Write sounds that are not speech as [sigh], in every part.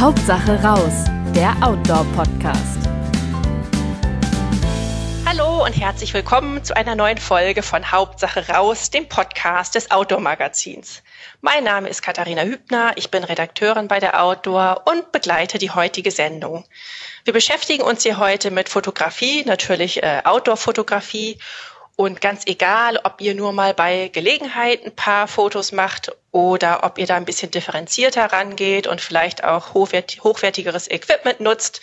Hauptsache raus, der Outdoor-Podcast. Hallo und herzlich willkommen zu einer neuen Folge von Hauptsache raus, dem Podcast des Outdoor-Magazins. Mein Name ist Katharina Hübner, ich bin Redakteurin bei der Outdoor und begleite die heutige Sendung. Wir beschäftigen uns hier heute mit Fotografie, natürlich äh, Outdoor-Fotografie und ganz egal, ob ihr nur mal bei Gelegenheit ein paar Fotos macht oder ob ihr da ein bisschen differenzierter rangeht und vielleicht auch hochwertigeres Equipment nutzt.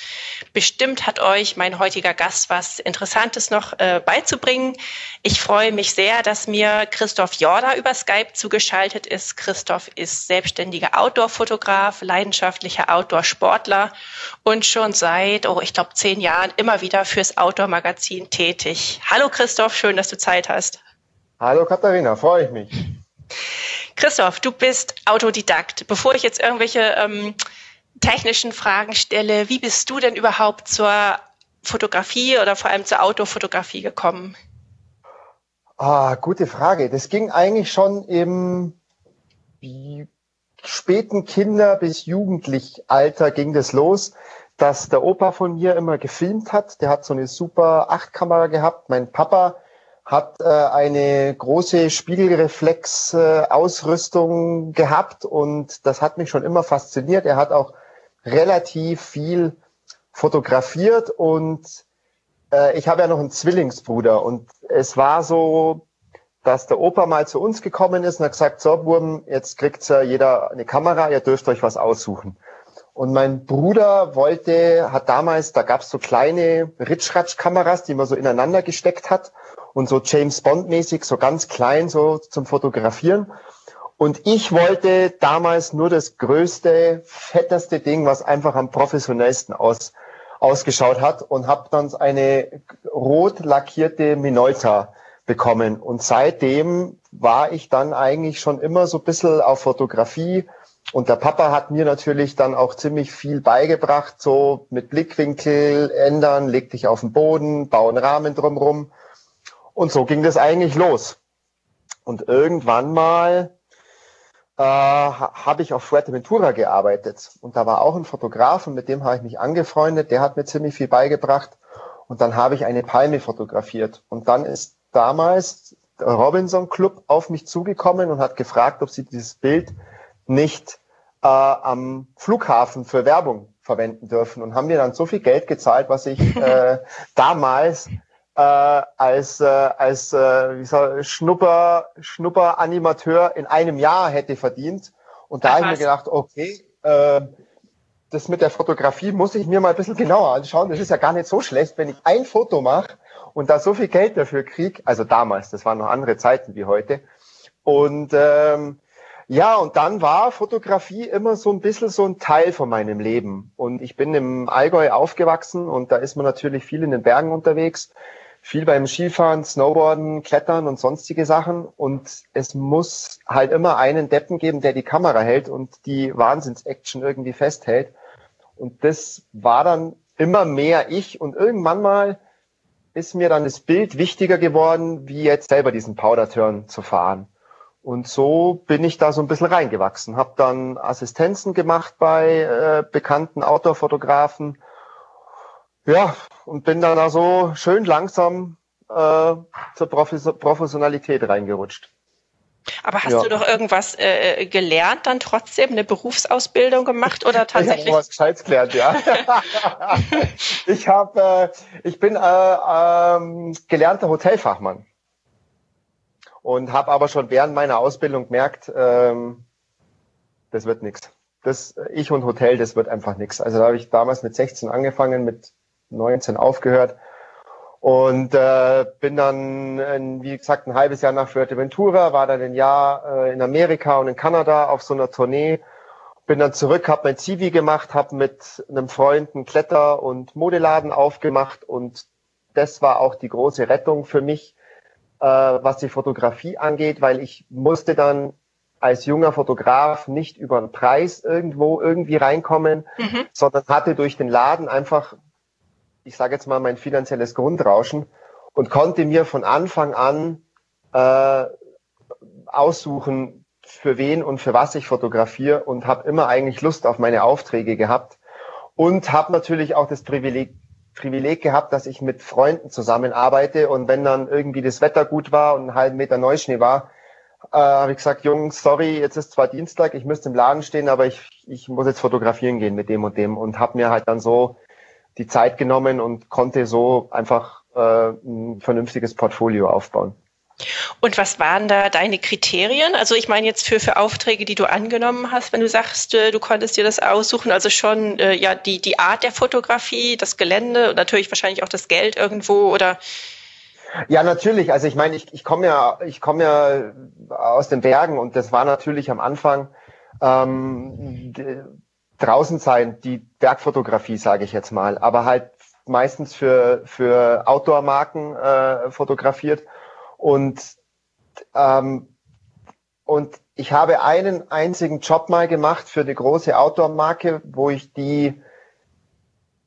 Bestimmt hat euch mein heutiger Gast was Interessantes noch äh, beizubringen. Ich freue mich sehr, dass mir Christoph Jorda über Skype zugeschaltet ist. Christoph ist selbstständiger Outdoor-Fotograf, leidenschaftlicher Outdoor-Sportler und schon seit, oh, ich glaube, zehn Jahren immer wieder fürs Outdoor-Magazin tätig. Hallo Christoph, schön, dass du Zeit hast. Hallo Katharina, freue ich mich. Christoph, du bist Autodidakt. Bevor ich jetzt irgendwelche ähm, technischen Fragen stelle, wie bist du denn überhaupt zur Fotografie oder vor allem zur Autofotografie gekommen? Ah, gute Frage. Das ging eigentlich schon im späten Kinder- bis Jugendlichalter ging das los, dass der Opa von mir immer gefilmt hat. Der hat so eine super Achtkamera gehabt. Mein Papa hat äh, eine große Spiegelreflex-Ausrüstung äh, gehabt und das hat mich schon immer fasziniert. Er hat auch relativ viel fotografiert und äh, ich habe ja noch einen Zwillingsbruder und es war so, dass der Opa mal zu uns gekommen ist und hat gesagt, so Burm, jetzt kriegt ja jeder eine Kamera, ihr dürft euch was aussuchen. Und mein Bruder wollte, hat damals, da gab es so kleine Ritschratsch-Kameras, die man so ineinander gesteckt hat und so James Bond mäßig, so ganz klein, so zum Fotografieren. Und ich wollte damals nur das größte, fetteste Ding, was einfach am professionellsten aus, ausgeschaut hat und habe dann eine rot lackierte Minolta bekommen. Und seitdem war ich dann eigentlich schon immer so ein bisschen auf Fotografie. Und der Papa hat mir natürlich dann auch ziemlich viel beigebracht, so mit Blickwinkel ändern, leg dich auf den Boden, bauen Rahmen drumrum. Und so ging das eigentlich los. Und irgendwann mal äh, habe ich auf Fuerteventura gearbeitet. Und da war auch ein Fotograf und mit dem habe ich mich angefreundet. Der hat mir ziemlich viel beigebracht. Und dann habe ich eine Palme fotografiert. Und dann ist damals der Robinson Club auf mich zugekommen und hat gefragt, ob sie dieses Bild nicht äh, am Flughafen für Werbung verwenden dürfen und haben mir dann so viel Geld gezahlt, was ich [laughs] äh, damals äh, als, äh, als äh, wie soll, Schnupper, Schnupper-Animateur in einem Jahr hätte verdient. Und da habe ich mir gedacht, okay, äh, das mit der Fotografie muss ich mir mal ein bisschen genauer anschauen. Das ist ja gar nicht so schlecht, wenn ich ein Foto mache und da so viel Geld dafür krieg. Also damals, das waren noch andere Zeiten wie heute. Und ähm, ja, und dann war Fotografie immer so ein bisschen so ein Teil von meinem Leben. Und ich bin im Allgäu aufgewachsen und da ist man natürlich viel in den Bergen unterwegs viel beim Skifahren, Snowboarden, Klettern und sonstige Sachen. Und es muss halt immer einen Deppen geben, der die Kamera hält und die Wahnsinns-Action irgendwie festhält. Und das war dann immer mehr ich. Und irgendwann mal ist mir dann das Bild wichtiger geworden, wie jetzt selber diesen Powder-Turn zu fahren. Und so bin ich da so ein bisschen reingewachsen. Habe dann Assistenzen gemacht bei äh, bekannten Outdoor-Fotografen ja, und bin dann also schön langsam äh, zur Professionalität reingerutscht. Aber hast ja. du doch irgendwas äh, gelernt, dann trotzdem eine Berufsausbildung gemacht oder [laughs] tatsächlich? Ich habe was Gescheites gelernt, ja. [laughs] ich habe, äh, ich bin äh, ähm, gelernter Hotelfachmann und habe aber schon während meiner Ausbildung gemerkt, ähm, das wird nichts. Das ich und Hotel, das wird einfach nichts. Also da habe ich damals mit 16 angefangen, mit 19 aufgehört und äh, bin dann, in, wie gesagt, ein halbes Jahr nach Fuerteventura, war dann ein Jahr äh, in Amerika und in Kanada auf so einer Tournee, bin dann zurück, habe mein Zivi gemacht, habe mit einem Freund einen Kletter- und Modeladen aufgemacht und das war auch die große Rettung für mich, äh, was die Fotografie angeht, weil ich musste dann als junger Fotograf nicht über einen Preis irgendwo irgendwie reinkommen, mhm. sondern hatte durch den Laden einfach ich sage jetzt mal, mein finanzielles Grundrauschen und konnte mir von Anfang an äh, aussuchen, für wen und für was ich fotografiere und habe immer eigentlich Lust auf meine Aufträge gehabt und habe natürlich auch das Privileg, Privileg gehabt, dass ich mit Freunden zusammenarbeite und wenn dann irgendwie das Wetter gut war und einen halben Meter Neuschnee war, äh, habe ich gesagt, Jungs, sorry, jetzt ist zwar Dienstag, ich müsste im Laden stehen, aber ich, ich muss jetzt fotografieren gehen mit dem und dem und habe mir halt dann so die Zeit genommen und konnte so einfach äh, ein vernünftiges Portfolio aufbauen. Und was waren da deine Kriterien? Also ich meine jetzt für, für Aufträge, die du angenommen hast, wenn du sagst, äh, du konntest dir das aussuchen, also schon äh, ja die, die Art der Fotografie, das Gelände und natürlich wahrscheinlich auch das Geld irgendwo oder ja, natürlich. Also ich meine, ich, ich komme ja, ich komme ja aus den Bergen und das war natürlich am Anfang ähm, draußen sein, die Bergfotografie, sage ich jetzt mal, aber halt meistens für für Outdoor-Marken äh, fotografiert und, ähm, und ich habe einen einzigen Job mal gemacht für eine große Outdoor-Marke, wo ich die,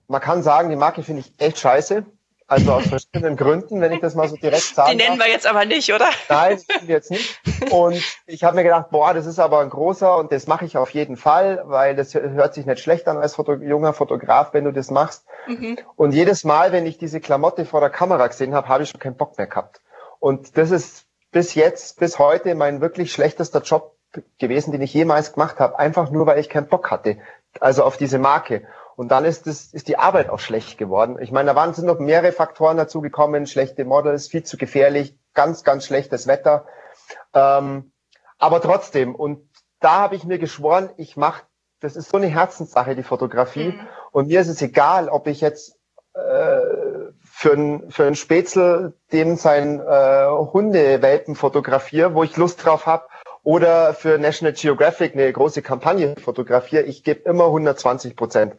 man kann sagen, die Marke finde ich echt scheiße. Also aus verschiedenen Gründen, wenn ich das mal so direkt sage. Die nennen wir jetzt aber nicht, oder? Nein, die jetzt nicht. Und ich habe mir gedacht, boah, das ist aber ein großer und das mache ich auf jeden Fall, weil das hört sich nicht schlecht an als Foto junger Fotograf, wenn du das machst. Mhm. Und jedes Mal, wenn ich diese Klamotte vor der Kamera gesehen habe, habe ich schon keinen Bock mehr gehabt. Und das ist bis jetzt, bis heute mein wirklich schlechtester Job gewesen, den ich jemals gemacht habe, einfach nur, weil ich keinen Bock hatte. Also auf diese Marke. Und dann ist, das, ist die Arbeit auch schlecht geworden. Ich meine, da waren sind noch mehrere Faktoren dazu gekommen, schlechte Models, viel zu gefährlich, ganz, ganz schlechtes Wetter. Ähm, aber trotzdem, und da habe ich mir geschworen, ich mache, das ist so eine Herzenssache, die Fotografie. Mhm. Und mir ist es egal, ob ich jetzt äh, für ein, für ein Spätzle dem sein äh, Hundewelpen fotografiere, wo ich Lust drauf habe, oder für National Geographic eine große Kampagne fotografiere, ich gebe immer 120 Prozent.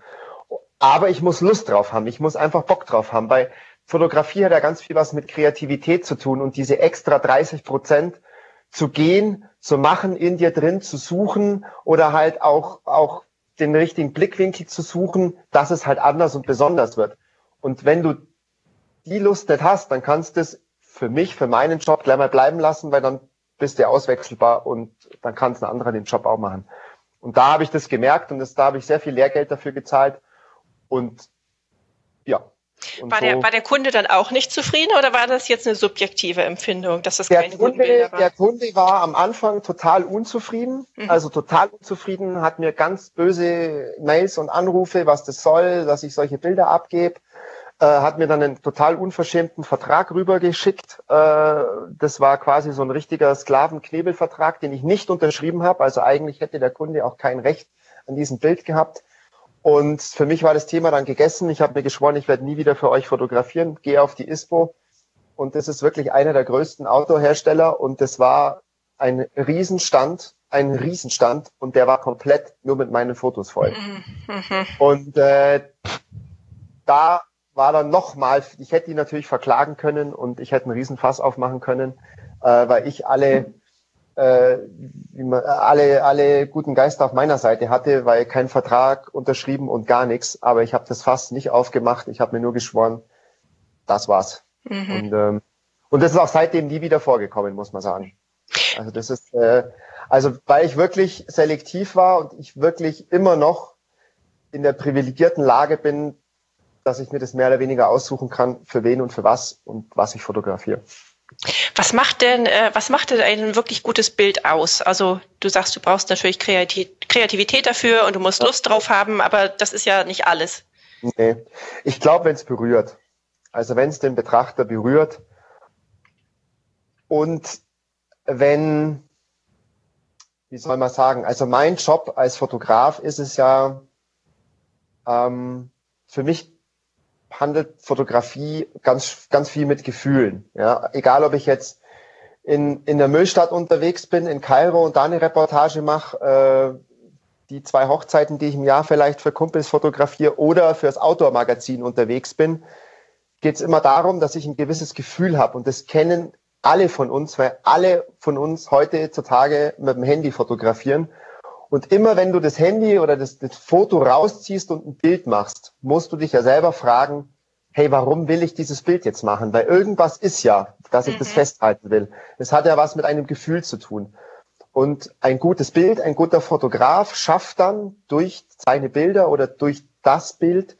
Aber ich muss Lust drauf haben, ich muss einfach Bock drauf haben. Bei Fotografie hat ja ganz viel was mit Kreativität zu tun und diese extra 30 Prozent zu gehen, zu machen, in dir drin zu suchen oder halt auch, auch den richtigen Blickwinkel zu suchen, dass es halt anders und besonders wird. Und wenn du die Lust nicht hast, dann kannst du es für mich, für meinen Job gleich mal bleiben lassen, weil dann bist du auswechselbar und dann kann es ein anderer den Job auch machen. Und da habe ich das gemerkt und das, da habe ich sehr viel Lehrgeld dafür gezahlt. Und ja. Und war, so, der, war der Kunde dann auch nicht zufrieden oder war das jetzt eine subjektive Empfindung, dass das der keine Kunde, Bilder waren? Der Kunde war am Anfang total unzufrieden, mhm. also total unzufrieden, hat mir ganz böse Mails und Anrufe, was das soll, dass ich solche Bilder abgebe äh, hat mir dann einen total unverschämten Vertrag rübergeschickt. Äh, das war quasi so ein richtiger Sklavenknebelvertrag, den ich nicht unterschrieben habe. Also eigentlich hätte der Kunde auch kein Recht an diesem Bild gehabt. Und für mich war das Thema dann gegessen. Ich habe mir geschworen, ich werde nie wieder für euch fotografieren. Gehe auf die ISPO. Und das ist wirklich einer der größten Autohersteller. Und das war ein Riesenstand, ein Riesenstand. Und der war komplett nur mit meinen Fotos voll. Mhm. Und äh, da war dann nochmal, ich hätte ihn natürlich verklagen können und ich hätte einen Riesenfass aufmachen können, äh, weil ich alle, äh, alle, alle guten Geister auf meiner Seite hatte, weil kein Vertrag unterschrieben und gar nichts. Aber ich habe das Fass nicht aufgemacht. Ich habe mir nur geschworen, das war's. Mhm. Und, ähm, und das ist auch seitdem nie wieder vorgekommen, muss man sagen. Also das ist, äh, also weil ich wirklich selektiv war und ich wirklich immer noch in der privilegierten Lage bin, dass ich mir das mehr oder weniger aussuchen kann, für wen und für was und was ich fotografiere. Was macht denn, äh, was macht denn ein wirklich gutes Bild aus? Also du sagst, du brauchst natürlich Kreativität dafür und du musst Lust drauf haben, aber das ist ja nicht alles. Nee, ich glaube, wenn es berührt. Also wenn es den Betrachter berührt und wenn, wie soll man sagen, also mein Job als Fotograf ist es ja ähm, für mich handelt Fotografie ganz, ganz viel mit Gefühlen. Ja, egal ob ich jetzt in, in der Müllstadt unterwegs bin, in Kairo und da eine Reportage mache, äh, die zwei Hochzeiten, die ich im Jahr vielleicht für Kumpels fotografiere oder fürs Outdoor-Magazin unterwegs bin, geht es immer darum, dass ich ein gewisses Gefühl habe. Und das kennen alle von uns, weil alle von uns heutzutage mit dem Handy fotografieren. Und immer wenn du das Handy oder das, das Foto rausziehst und ein Bild machst, musst du dich ja selber fragen, hey, warum will ich dieses Bild jetzt machen? Weil irgendwas ist ja, dass ich mhm. das festhalten will. Es hat ja was mit einem Gefühl zu tun. Und ein gutes Bild, ein guter Fotograf schafft dann durch seine Bilder oder durch das Bild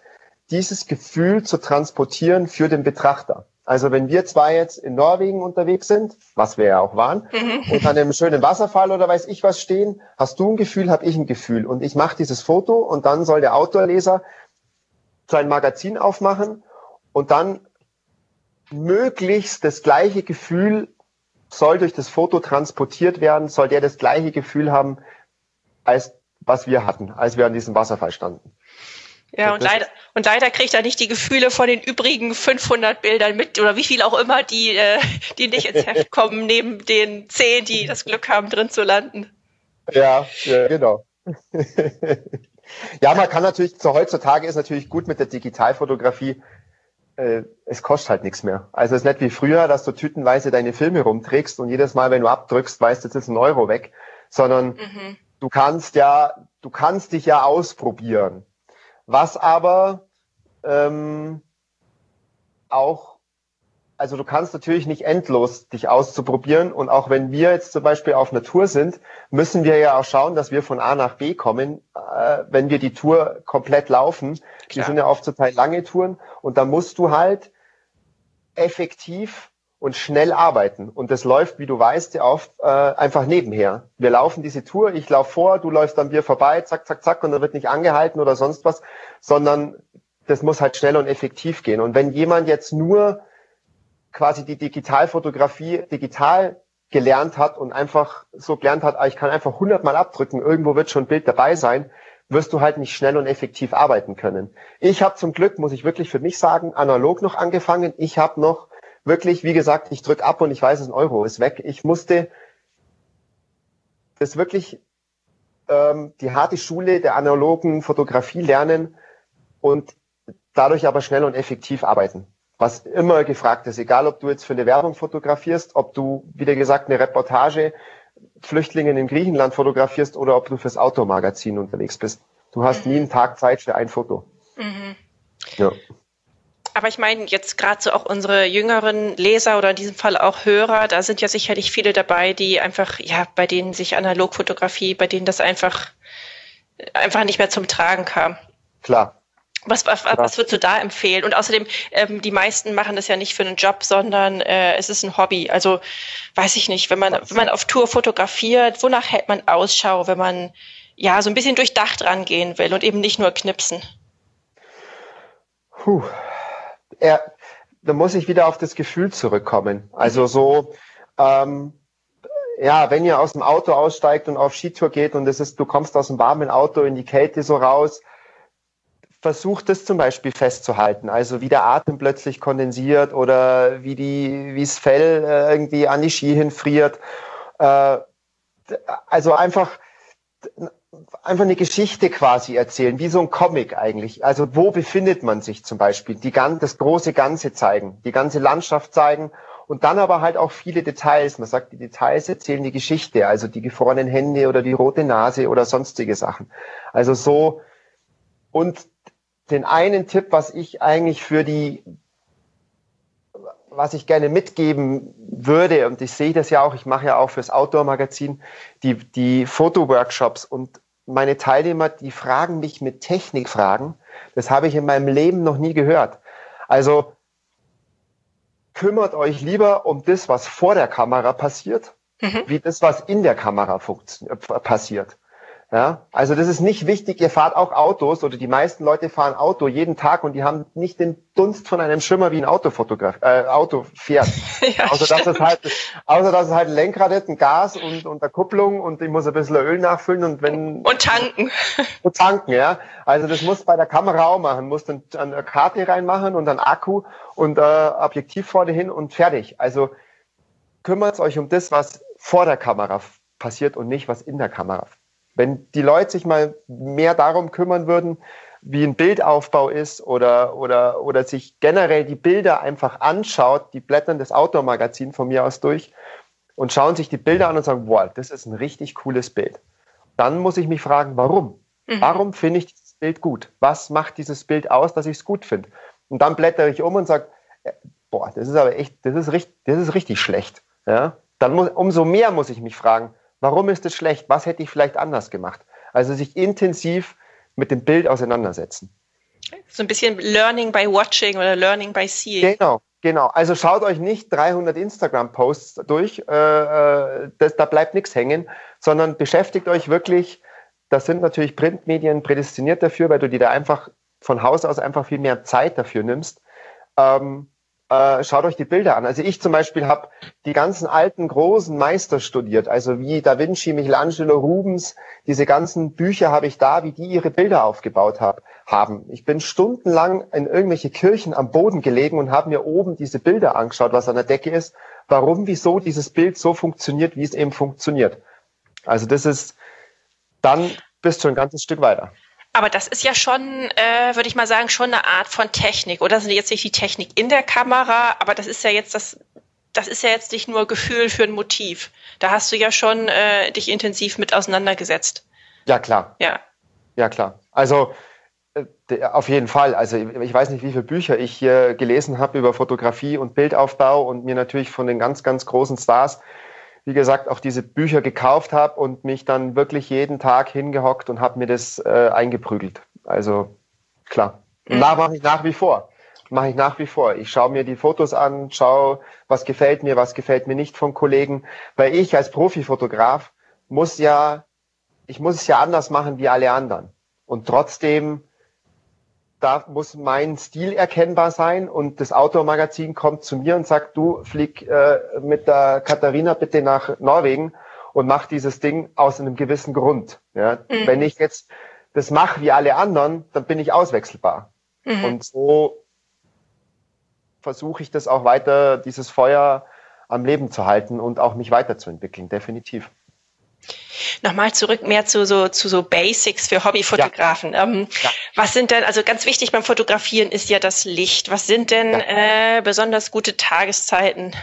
dieses Gefühl zu transportieren für den Betrachter. Also wenn wir zwei jetzt in Norwegen unterwegs sind, was wir ja auch waren, mhm. und an einem schönen Wasserfall oder weiß ich was stehen, hast du ein Gefühl, habe ich ein Gefühl. Und ich mache dieses Foto und dann soll der Autorleser sein Magazin aufmachen und dann möglichst das gleiche Gefühl soll durch das Foto transportiert werden, soll der das gleiche Gefühl haben, als was wir hatten, als wir an diesem Wasserfall standen. Ja, und leider, und leider kriegt er nicht die Gefühle von den übrigen 500 Bildern mit oder wie viel auch immer, die, äh, die nicht ins Heft [laughs] kommen, neben den 10, die das Glück haben, drin zu landen. Ja, ja genau. [laughs] ja, man kann natürlich, so heutzutage ist natürlich gut mit der Digitalfotografie, äh, es kostet halt nichts mehr. Also es ist nicht wie früher, dass du tütenweise deine Filme rumträgst und jedes Mal, wenn du abdrückst, weißt du, jetzt ist ein Euro weg, sondern mhm. du kannst ja, du kannst dich ja ausprobieren. Was aber ähm, auch, also du kannst natürlich nicht endlos dich auszuprobieren und auch wenn wir jetzt zum Beispiel auf einer Tour sind, müssen wir ja auch schauen, dass wir von A nach B kommen, äh, wenn wir die Tour komplett laufen. Klar. Die sind ja oft zum Teil lange Touren und da musst du halt effektiv und schnell arbeiten. Und das läuft, wie du weißt, ja oft äh, einfach nebenher. Wir laufen diese Tour, ich laufe vor, du läufst an mir vorbei, zack, zack, zack, und da wird nicht angehalten oder sonst was, sondern das muss halt schnell und effektiv gehen. Und wenn jemand jetzt nur quasi die Digitalfotografie digital gelernt hat und einfach so gelernt hat, ah, ich kann einfach hundertmal abdrücken, irgendwo wird schon ein Bild dabei sein, wirst du halt nicht schnell und effektiv arbeiten können. Ich habe zum Glück, muss ich wirklich für mich sagen, analog noch angefangen. Ich habe noch wirklich, wie gesagt, ich drücke ab und ich weiß, ein Euro, ist weg. Ich musste das wirklich ähm, die harte Schule der analogen Fotografie lernen und dadurch aber schnell und effektiv arbeiten. Was immer gefragt ist, egal ob du jetzt für eine Werbung fotografierst, ob du, wie gesagt, eine Reportage Flüchtlingen in Griechenland fotografierst oder ob du fürs Automagazin unterwegs bist. Du hast nie einen Tag Zeit für ein Foto. Mhm. Ja. Aber ich meine, jetzt gerade so auch unsere jüngeren Leser oder in diesem Fall auch Hörer, da sind ja sicherlich viele dabei, die einfach, ja, bei denen sich Analogfotografie, bei denen das einfach, einfach nicht mehr zum Tragen kam. Klar. Was, was, was würdest du da empfehlen? Und außerdem, ähm, die meisten machen das ja nicht für einen Job, sondern äh, es ist ein Hobby. Also weiß ich nicht, wenn man, wenn man auf Tour fotografiert, wonach hält man Ausschau, wenn man ja so ein bisschen durchdacht rangehen will und eben nicht nur knipsen? Puh, er, da muss ich wieder auf das Gefühl zurückkommen. Also so, ähm, ja, wenn ihr aus dem Auto aussteigt und auf Skitour geht und es ist, du kommst aus dem warmen Auto in die Kälte so raus, versucht es zum Beispiel festzuhalten. Also wie der Atem plötzlich kondensiert oder wie die, wie das Fell äh, irgendwie an die Ski hinfriert. Äh, also einfach einfach eine Geschichte quasi erzählen, wie so ein Comic eigentlich. Also wo befindet man sich zum Beispiel? Die, das große Ganze zeigen, die ganze Landschaft zeigen und dann aber halt auch viele Details. Man sagt, die Details erzählen die Geschichte, also die gefrorenen Hände oder die rote Nase oder sonstige Sachen. Also so und den einen Tipp, was ich eigentlich für die was ich gerne mitgeben würde, und ich sehe das ja auch, ich mache ja auch fürs Outdoor-Magazin die, die Fotoworkshops und meine Teilnehmer, die fragen mich mit Technikfragen. Das habe ich in meinem Leben noch nie gehört. Also kümmert euch lieber um das, was vor der Kamera passiert, mhm. wie das, was in der Kamera passiert. Ja, also das ist nicht wichtig. Ihr fahrt auch Autos oder die meisten Leute fahren Auto jeden Tag und die haben nicht den Dunst von einem Schimmer wie ein Autofotograf, äh, Auto fährt. [laughs] ja, außer, dass es halt, außer dass es halt ein Lenkrad hat, ein Gas und, und eine Kupplung und ich muss ein bisschen Öl nachfüllen und wenn. Und tanken. [laughs] Und tanken, ja. Also das muss bei der Kamera auch machen. Muss dann eine Karte reinmachen und dann Akku und äh, Objektiv vorne hin und fertig. Also kümmert euch um das, was vor der Kamera passiert und nicht, was in der Kamera wenn die Leute sich mal mehr darum kümmern würden, wie ein Bildaufbau ist oder, oder, oder sich generell die Bilder einfach anschaut, die blättern das Outdoor-Magazin von mir aus durch und schauen sich die Bilder an und sagen, wow, das ist ein richtig cooles Bild. Dann muss ich mich fragen, warum? Mhm. Warum finde ich dieses Bild gut? Was macht dieses Bild aus, dass ich es gut finde? Und dann blättere ich um und sage, äh, boah, das ist aber echt, das ist richtig, das ist richtig schlecht. Ja? Dann muss, umso mehr muss ich mich fragen, Warum ist es schlecht? Was hätte ich vielleicht anders gemacht? Also sich intensiv mit dem Bild auseinandersetzen. So ein bisschen Learning by Watching oder Learning by Seeing. Genau, genau. Also schaut euch nicht 300 Instagram-Posts durch, äh, äh, das, da bleibt nichts hängen, sondern beschäftigt euch wirklich, das sind natürlich Printmedien prädestiniert dafür, weil du dir da einfach von Haus aus einfach viel mehr Zeit dafür nimmst. Ähm, äh, schaut euch die Bilder an. Also ich zum Beispiel habe die ganzen alten großen Meister studiert, also wie Da Vinci, Michelangelo, Rubens, diese ganzen Bücher habe ich da, wie die ihre Bilder aufgebaut hab, haben. Ich bin stundenlang in irgendwelche Kirchen am Boden gelegen und habe mir oben diese Bilder angeschaut, was an der Decke ist, warum, wieso dieses Bild so funktioniert, wie es eben funktioniert. Also das ist, dann bist du ein ganzes Stück weiter. Aber das ist ja schon, äh, würde ich mal sagen, schon eine Art von Technik. Oder das ist jetzt nicht die Technik in der Kamera, aber das ist ja jetzt das, das ist ja jetzt nicht nur Gefühl für ein Motiv. Da hast du ja schon äh, dich intensiv mit auseinandergesetzt. Ja, klar. Ja. Ja, klar. Also äh, auf jeden Fall. Also ich weiß nicht, wie viele Bücher ich hier gelesen habe über Fotografie und Bildaufbau und mir natürlich von den ganz, ganz großen Stars wie gesagt, auch diese Bücher gekauft habe und mich dann wirklich jeden Tag hingehockt und habe mir das äh, eingeprügelt. Also klar. Und mhm. da mache ich nach wie vor. Mache ich nach wie vor. Ich schaue mir die Fotos an, schaue, was gefällt mir, was gefällt mir nicht von Kollegen. Weil ich als Profifotograf muss ja, ich muss es ja anders machen wie alle anderen. Und trotzdem da muss mein Stil erkennbar sein und das Outdoor-Magazin kommt zu mir und sagt, du flieg äh, mit der Katharina bitte nach Norwegen und mach dieses Ding aus einem gewissen Grund. Ja? Mhm. Wenn ich jetzt das mache wie alle anderen, dann bin ich auswechselbar. Mhm. Und so versuche ich das auch weiter, dieses Feuer am Leben zu halten und auch mich weiterzuentwickeln, definitiv. Nochmal zurück mehr zu so, zu so Basics für Hobbyfotografen. Ja. Ähm, ja. Was sind denn, also ganz wichtig beim Fotografieren ist ja das Licht. Was sind denn ja. äh, besonders gute Tageszeiten?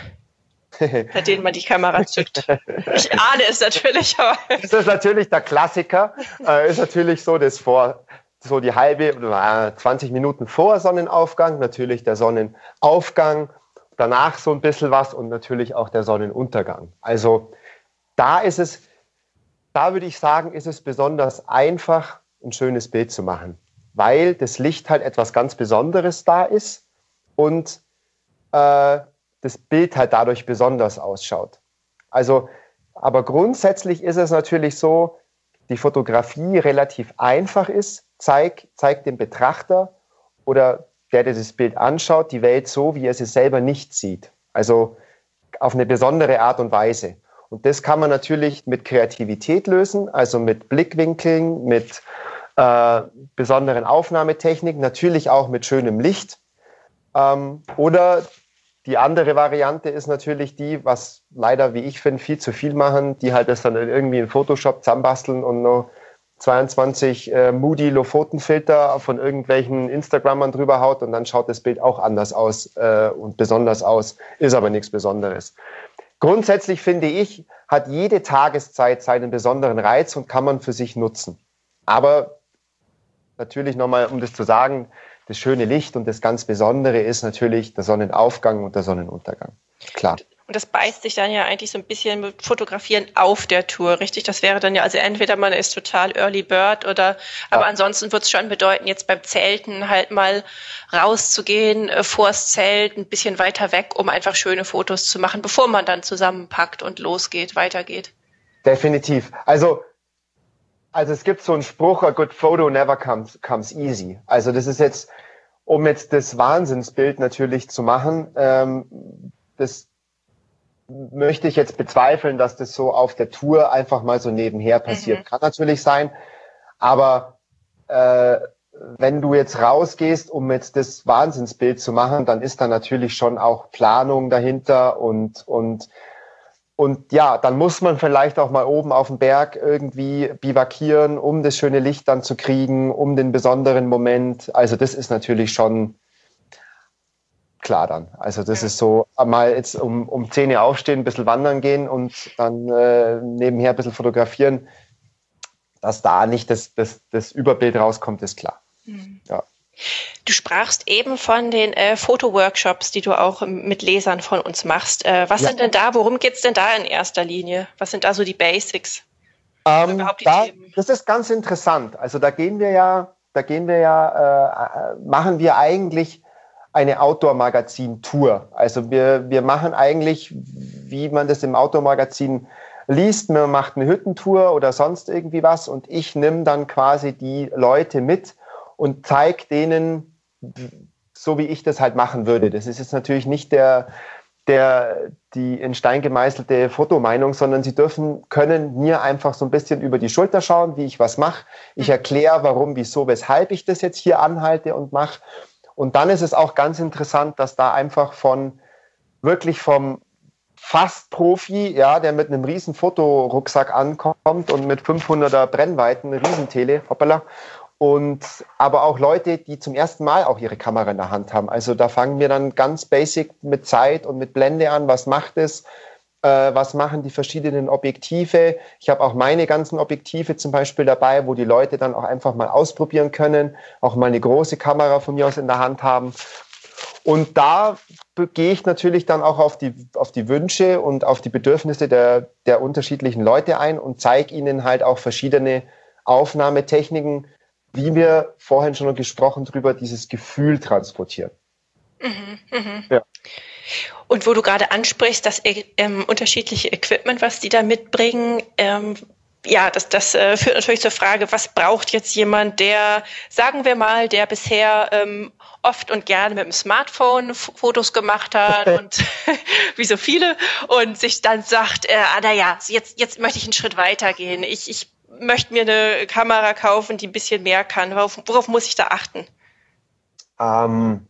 [laughs] bei denen man die Kamera zückt. Ich ahne es natürlich, aber. Das ist natürlich der Klassiker, äh, ist natürlich so das vor, so die halbe, äh, 20 Minuten vor Sonnenaufgang, natürlich der Sonnenaufgang, danach so ein bisschen was und natürlich auch der Sonnenuntergang. Also da ist es da würde ich sagen, ist es besonders einfach, ein schönes Bild zu machen, weil das Licht halt etwas ganz Besonderes da ist und äh, das Bild halt dadurch besonders ausschaut. Also, aber grundsätzlich ist es natürlich so, die Fotografie relativ einfach ist, zeigt zeig dem Betrachter oder der, der das Bild anschaut, die Welt so, wie er sie selber nicht sieht. Also auf eine besondere Art und Weise. Und das kann man natürlich mit Kreativität lösen, also mit Blickwinkeln, mit äh, besonderen Aufnahmetechniken, natürlich auch mit schönem Licht. Ähm, oder die andere Variante ist natürlich die, was leider, wie ich finde, viel zu viel machen, die halt das dann irgendwie in Photoshop zusammenbasteln und noch 22 äh, Moody Lofotenfilter von irgendwelchen Instagrammern drüber haut und dann schaut das Bild auch anders aus äh, und besonders aus, ist aber nichts Besonderes. Grundsätzlich finde ich, hat jede Tageszeit seinen besonderen Reiz und kann man für sich nutzen. Aber natürlich nochmal, um das zu sagen, das schöne Licht und das ganz Besondere ist natürlich der Sonnenaufgang und der Sonnenuntergang. Klar. Und das beißt sich dann ja eigentlich so ein bisschen mit Fotografieren auf der Tour, richtig? Das wäre dann ja, also entweder man ist total Early Bird oder, aber ja. ansonsten wird es schon bedeuten, jetzt beim Zelten halt mal rauszugehen, äh, vors Zelt, ein bisschen weiter weg, um einfach schöne Fotos zu machen, bevor man dann zusammenpackt und losgeht, weitergeht. Definitiv. Also, also es gibt so einen Spruch, a good photo never comes, comes easy. Also das ist jetzt, um jetzt das Wahnsinnsbild natürlich zu machen, ähm, das möchte ich jetzt bezweifeln, dass das so auf der Tour einfach mal so nebenher passiert. Mhm. Kann natürlich sein, aber äh, wenn du jetzt rausgehst, um jetzt das Wahnsinnsbild zu machen, dann ist da natürlich schon auch Planung dahinter und und und ja, dann muss man vielleicht auch mal oben auf dem Berg irgendwie bivakieren, um das schöne Licht dann zu kriegen, um den besonderen Moment. Also das ist natürlich schon klar dann. Also das ist so, mal jetzt um, um 10 Uhr aufstehen, ein bisschen wandern gehen und dann äh, nebenher ein bisschen fotografieren. Dass da nicht das, das, das Überbild rauskommt, ist klar. Mhm. Ja. Du sprachst eben von den äh, Fotoworkshops, die du auch mit Lesern von uns machst. Äh, was ja. sind denn da, worum geht's denn da in erster Linie? Was sind da so die Basics? Ähm, die da, das ist ganz interessant. Also da gehen wir ja, da gehen wir ja, äh, machen wir eigentlich eine Outdoor-Magazin-Tour. Also wir, wir machen eigentlich, wie man das im Outdoor-Magazin liest, man macht eine Hüttentour oder sonst irgendwie was und ich nehme dann quasi die Leute mit und zeige denen, so wie ich das halt machen würde. Das ist jetzt natürlich nicht der, der, die in Stein gemeißelte Fotomeinung, sondern sie dürfen, können mir einfach so ein bisschen über die Schulter schauen, wie ich was mache. Ich erkläre, warum, wieso, weshalb ich das jetzt hier anhalte und mache. Und dann ist es auch ganz interessant, dass da einfach von wirklich vom fast Profi, ja, der mit einem riesen Fotorucksack ankommt und mit 500er Brennweiten, Riesentele, hoppala, und aber auch Leute, die zum ersten Mal auch ihre Kamera in der Hand haben. Also da fangen wir dann ganz basic mit Zeit und mit Blende an. Was macht es? Äh, was machen die verschiedenen Objektive? Ich habe auch meine ganzen Objektive zum Beispiel dabei, wo die Leute dann auch einfach mal ausprobieren können, auch mal eine große Kamera von mir aus in der Hand haben. Und da gehe ich natürlich dann auch auf die, auf die Wünsche und auf die Bedürfnisse der, der unterschiedlichen Leute ein und zeige ihnen halt auch verschiedene Aufnahmetechniken, wie wir vorhin schon gesprochen drüber, dieses Gefühl transportieren. Mhm, mh. ja. Und wo du gerade ansprichst, das ähm, unterschiedliche Equipment, was die da mitbringen, ähm, ja, das, das äh, führt natürlich zur Frage, was braucht jetzt jemand, der, sagen wir mal, der bisher ähm, oft und gerne mit dem Smartphone Fotos gemacht hat [laughs] und [laughs] wie so viele und sich dann sagt, äh, ah, naja, jetzt, jetzt möchte ich einen Schritt weitergehen. Ich, ich möchte mir eine Kamera kaufen, die ein bisschen mehr kann. Worauf, worauf muss ich da achten? Ähm,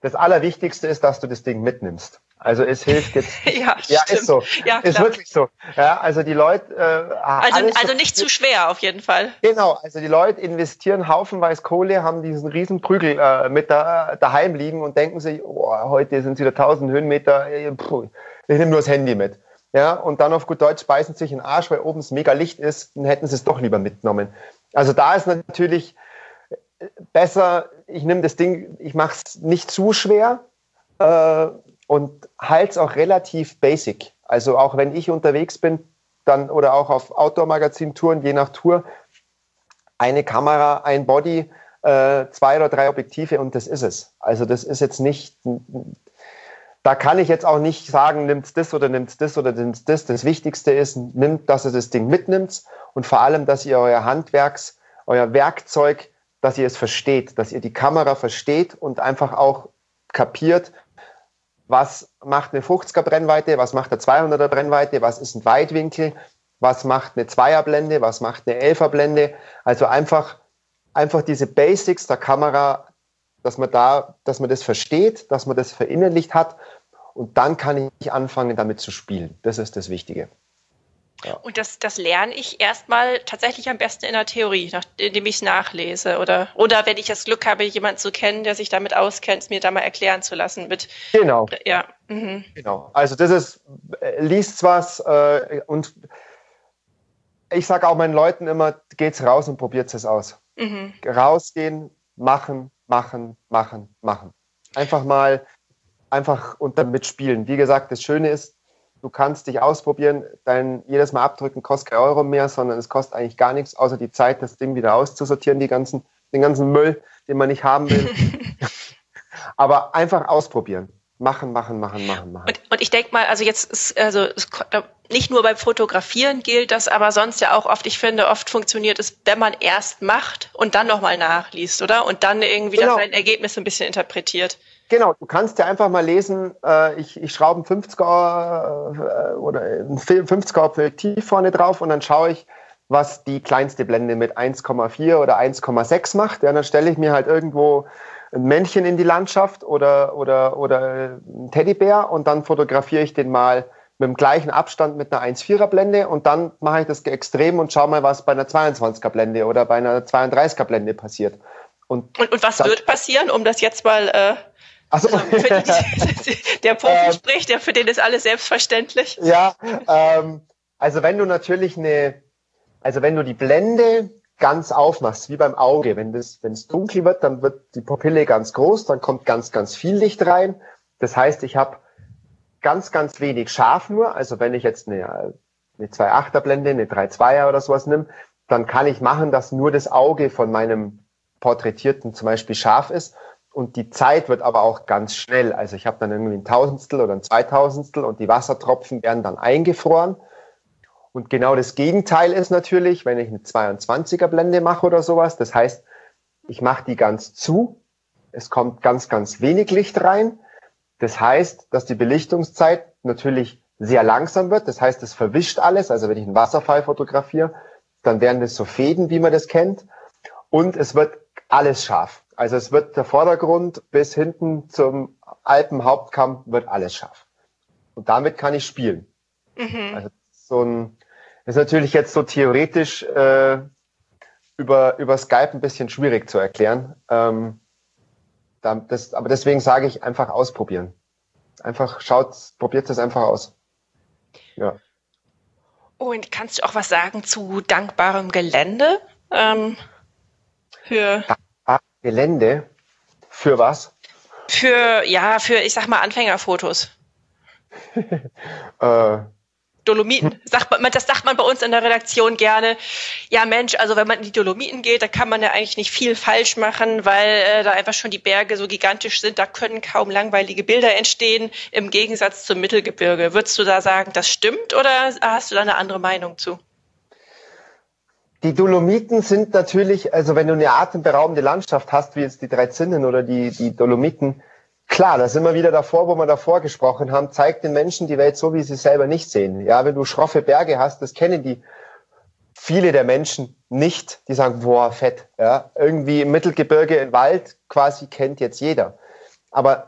das Allerwichtigste ist, dass du das Ding mitnimmst. Also es hilft jetzt. [laughs] ja, ja ist so. Ja, ist wirklich so. Ja, also die Leute. Äh, also, also nicht zu schwer auf jeden Fall. Genau. Also die Leute investieren haufenweise Kohle, haben diesen riesen Prügel äh, mit da, daheim liegen und denken sich, oh, heute sind es wieder 1000 Höhenmeter. Äh, puh, ich nehme nur das Handy mit ja, und dann auf gut Deutsch beißen sich in den Arsch, weil oben es mega Licht ist, dann hätten sie es doch lieber mitgenommen. Also da ist natürlich besser, ich nehme das Ding, ich mache es nicht zu schwer äh, und halte es auch relativ basic. Also auch wenn ich unterwegs bin, dann oder auch auf Outdoor-Magazin-Touren, je nach Tour, eine Kamera, ein Body, äh, zwei oder drei Objektive und das ist es. Also das ist jetzt nicht da kann ich jetzt auch nicht sagen, nimmt das oder nimmt das oder nimmt das. Das Wichtigste ist, nimmt, dass ihr das Ding mitnimmt und vor allem, dass ihr euer Handwerks, euer Werkzeug, dass ihr es versteht, dass ihr die Kamera versteht und einfach auch kapiert, was macht eine 50er Brennweite, was macht eine 200er Brennweite, was ist ein Weitwinkel, was macht eine Zweierblende, was macht eine Elferblende. Also einfach, einfach diese Basics der Kamera dass man da, dass man das versteht, dass man das verinnerlicht hat und dann kann ich anfangen, damit zu spielen. Das ist das Wichtige. Ja. Und das, das lerne ich erstmal tatsächlich am besten in der Theorie, indem ich es nachlese. Oder, oder wenn ich das Glück habe, jemanden zu kennen, der sich damit auskennt, mir da mal erklären zu lassen. Mit, genau. Ja. Mhm. Genau. Also das ist, äh, liest was äh, und ich sage auch meinen Leuten immer, geht's raus und probiert es aus. Mhm. Rausgehen, machen, machen, machen, machen. Einfach mal, einfach und dann mitspielen. Wie gesagt, das Schöne ist, du kannst dich ausprobieren, dein jedes Mal abdrücken kostet kein Euro mehr, sondern es kostet eigentlich gar nichts, außer die Zeit, das Ding wieder auszusortieren, die ganzen, den ganzen Müll, den man nicht haben will. [laughs] Aber einfach ausprobieren machen, machen, machen, machen, machen. Und, und ich denke mal, also jetzt ist, also es, nicht nur beim Fotografieren gilt das, aber sonst ja auch oft, ich finde, oft funktioniert es, wenn man erst macht und dann nochmal nachliest, oder? Und dann irgendwie genau. sein Ergebnis ein bisschen interpretiert. Genau, du kannst ja einfach mal lesen, äh, ich, ich schraube ein 50er äh, oder ein 50er Objektiv vorne drauf und dann schaue ich, was die kleinste Blende mit 1,4 oder 1,6 macht. Ja, dann stelle ich mir halt irgendwo ein Männchen in die Landschaft oder, oder, oder ein Teddybär und dann fotografiere ich den mal mit dem gleichen Abstand mit einer 1,4er Blende und dann mache ich das extrem und schaue mal, was bei einer 22er Blende oder bei einer 32er Blende passiert. Und, und, und was wird passieren, um das jetzt mal äh, also, die, der Profi ähm, spricht, der für den ist alles selbstverständlich. Ja, ähm, also wenn du natürlich eine, also wenn du die Blende ganz aufmachst, wie beim Auge. Wenn das, wenn es dunkel wird, dann wird die Pupille ganz groß, dann kommt ganz, ganz viel Licht rein. Das heißt, ich habe ganz, ganz wenig scharf nur. Also wenn ich jetzt eine, eine 2,8er Blende, eine 3,2er oder sowas nehme, dann kann ich machen, dass nur das Auge von meinem Porträtierten zum Beispiel scharf ist. Und die Zeit wird aber auch ganz schnell. Also ich habe dann irgendwie ein Tausendstel oder ein Zweitausendstel und die Wassertropfen werden dann eingefroren. Und genau das Gegenteil ist natürlich, wenn ich eine 22er Blende mache oder sowas. Das heißt, ich mache die ganz zu. Es kommt ganz, ganz wenig Licht rein. Das heißt, dass die Belichtungszeit natürlich sehr langsam wird. Das heißt, es verwischt alles. Also wenn ich einen Wasserfall fotografiere, dann werden das so Fäden, wie man das kennt. Und es wird alles scharf. Also es wird der Vordergrund bis hinten zum Alpenhauptkamm wird alles scharf. Und damit kann ich spielen. Mhm. Also so ein, ist natürlich jetzt so theoretisch äh, über, über Skype ein bisschen schwierig zu erklären. Ähm, das, aber deswegen sage ich einfach ausprobieren. Einfach schaut, probiert es einfach aus. Ja. Und kannst du auch was sagen zu dankbarem Gelände? Ähm, für Gelände? Für was? Für, ja, für, ich sag mal, Anfängerfotos. [laughs] äh, Dolomiten. Sagt man, das sagt man bei uns in der Redaktion gerne. Ja, Mensch, also wenn man in die Dolomiten geht, da kann man ja eigentlich nicht viel falsch machen, weil äh, da einfach schon die Berge so gigantisch sind. Da können kaum langweilige Bilder entstehen, im Gegensatz zum Mittelgebirge. Würdest du da sagen, das stimmt oder hast du da eine andere Meinung zu? Die Dolomiten sind natürlich, also wenn du eine atemberaubende Landschaft hast, wie jetzt die Drei Zinnen oder die, die Dolomiten, Klar, da sind wir wieder davor, wo wir davor gesprochen haben, zeigt den Menschen die Welt so, wie sie selber nicht sehen. Ja, wenn du schroffe Berge hast, das kennen die viele der Menschen nicht, die sagen, boah, fett. Ja, irgendwie im Mittelgebirge im Wald quasi kennt jetzt jeder. Aber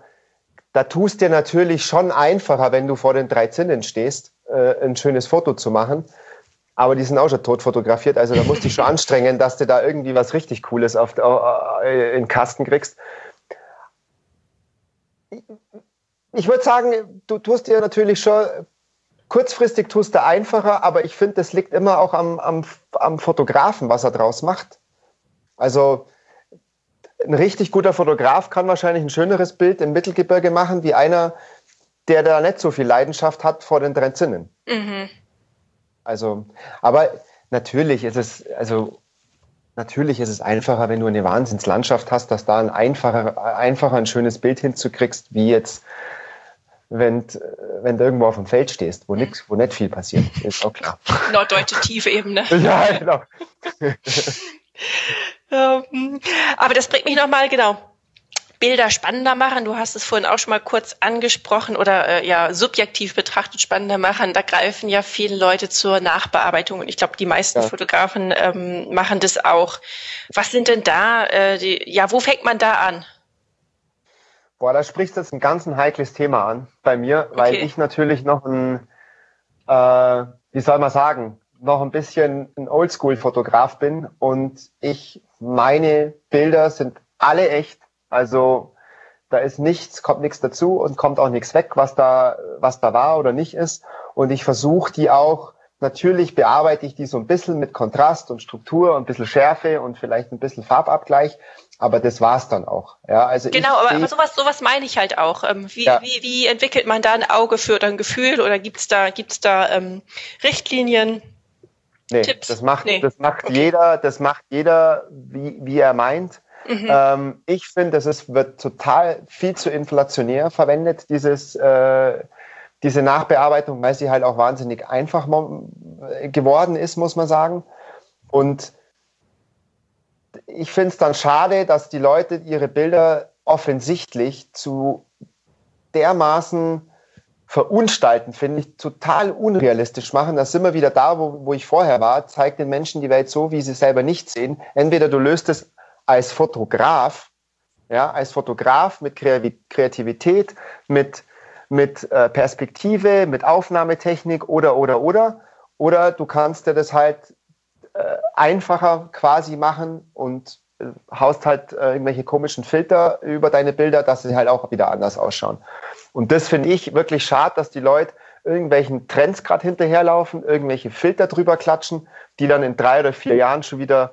da tust dir natürlich schon einfacher, wenn du vor den drei Zinnen stehst, äh, ein schönes Foto zu machen. Aber die sind auch schon tot fotografiert, also da musst du dich schon [laughs] anstrengen, dass du da irgendwie was richtig Cooles auf, äh, in den Kasten kriegst ich würde sagen, du tust dir natürlich schon, kurzfristig tust du einfacher, aber ich finde, das liegt immer auch am, am, am Fotografen, was er draus macht. Also ein richtig guter Fotograf kann wahrscheinlich ein schöneres Bild im Mittelgebirge machen, wie einer, der da nicht so viel Leidenschaft hat vor den Trenzinnen. Mhm. Also, aber natürlich ist es, also Natürlich ist es einfacher, wenn du eine Wahnsinnslandschaft hast, dass da ein einfacher, einfacher ein schönes Bild hinzukriegst, wie jetzt, wenn, wenn du irgendwo auf dem Feld stehst, wo nix, wo nicht viel passiert. Ist auch klar. Norddeutsche Tiefebene. [laughs] ja, genau. [laughs] Ähm, aber das bringt mich nochmal, genau, Bilder spannender machen. Du hast es vorhin auch schon mal kurz angesprochen oder äh, ja subjektiv betrachtet spannender machen. Da greifen ja viele Leute zur Nachbearbeitung und ich glaube, die meisten ja. Fotografen ähm, machen das auch. Was sind denn da? Äh, die, ja, wo fängt man da an? Boah, da sprichst du jetzt ein ganz ein heikles Thema an bei mir, okay. weil ich natürlich noch ein, äh, wie soll man sagen, noch ein bisschen ein Oldschool-Fotograf bin und ich meine Bilder sind alle echt also da ist nichts, kommt nichts dazu und kommt auch nichts weg, was da, was da war oder nicht ist. Und ich versuche die auch, natürlich bearbeite ich die so ein bisschen mit Kontrast und Struktur und ein bisschen Schärfe und vielleicht ein bisschen Farbabgleich. Aber das war's dann auch. Ja, also genau, aber, aber sowas, sowas meine ich halt auch. Ähm, wie, ja. wie, wie entwickelt man da ein Auge für oder ein Gefühl oder gibt's da, gibt's da ähm, Richtlinien? Nee, Tipps? das macht, nee. das macht okay. jeder, das macht jeder, wie, wie er meint. Mhm. Ähm, ich finde, es wird total viel zu inflationär verwendet, dieses, äh, diese Nachbearbeitung, weil sie halt auch wahnsinnig einfach geworden ist, muss man sagen. Und ich finde es dann schade, dass die Leute ihre Bilder offensichtlich zu dermaßen verunstalten, finde ich, total unrealistisch machen. Da sind wir wieder da, wo, wo ich vorher war. Zeigt den Menschen die Welt so, wie sie selber nicht sehen. Entweder du löst es als Fotograf, ja, als Fotograf mit Kreativität, mit, mit äh, Perspektive, mit Aufnahmetechnik oder, oder, oder. Oder du kannst dir das halt äh, einfacher quasi machen und äh, haust halt irgendwelche komischen Filter über deine Bilder, dass sie halt auch wieder anders ausschauen. Und das finde ich wirklich schade, dass die Leute irgendwelchen Trends gerade hinterherlaufen, irgendwelche Filter drüber klatschen, die dann in drei oder vier Jahren schon wieder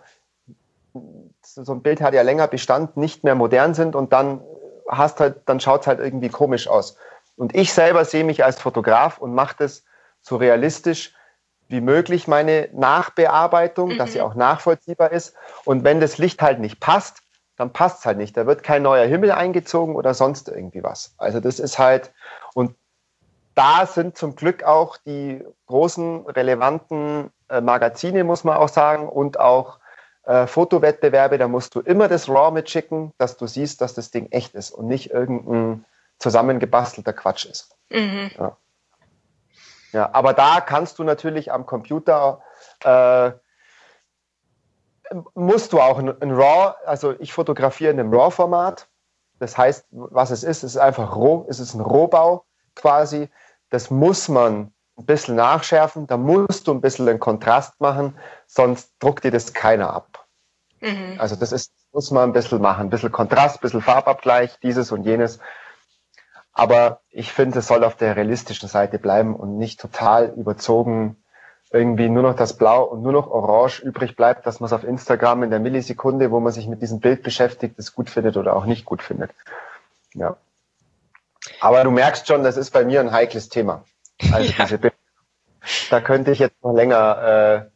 so ein Bild hat ja länger Bestand, nicht mehr modern sind und dann hast halt, dann schaut es halt irgendwie komisch aus. Und ich selber sehe mich als Fotograf und mache das so realistisch wie möglich, meine Nachbearbeitung, mhm. dass sie mhm. auch nachvollziehbar ist. Und wenn das Licht halt nicht passt, dann passt es halt nicht. Da wird kein neuer Himmel eingezogen oder sonst irgendwie was. Also das ist halt, und da sind zum Glück auch die großen relevanten äh, Magazine, muss man auch sagen, und auch äh, Fotowettbewerbe, da musst du immer das RAW mitschicken, dass du siehst, dass das Ding echt ist und nicht irgendein zusammengebastelter Quatsch ist. Mhm. Ja. ja. aber da kannst du natürlich am Computer äh, musst du auch ein, ein RAW, also ich fotografiere in einem RAW-Format. Das heißt, was es ist, es ist einfach roh, es ist ein Rohbau quasi. Das muss man ein bisschen nachschärfen, da musst du ein bisschen den Kontrast machen, sonst druckt dir das keiner ab. Mhm. Also das ist, muss man ein bisschen machen, ein bisschen Kontrast, ein bisschen Farbabgleich, dieses und jenes. Aber ich finde, es soll auf der realistischen Seite bleiben und nicht total überzogen irgendwie nur noch das Blau und nur noch Orange übrig bleibt, dass man es auf Instagram in der Millisekunde, wo man sich mit diesem Bild beschäftigt, es gut findet oder auch nicht gut findet. Ja. Aber du merkst schon, das ist bei mir ein heikles Thema. Also [laughs] ja. diese Bilder. Da könnte ich jetzt noch länger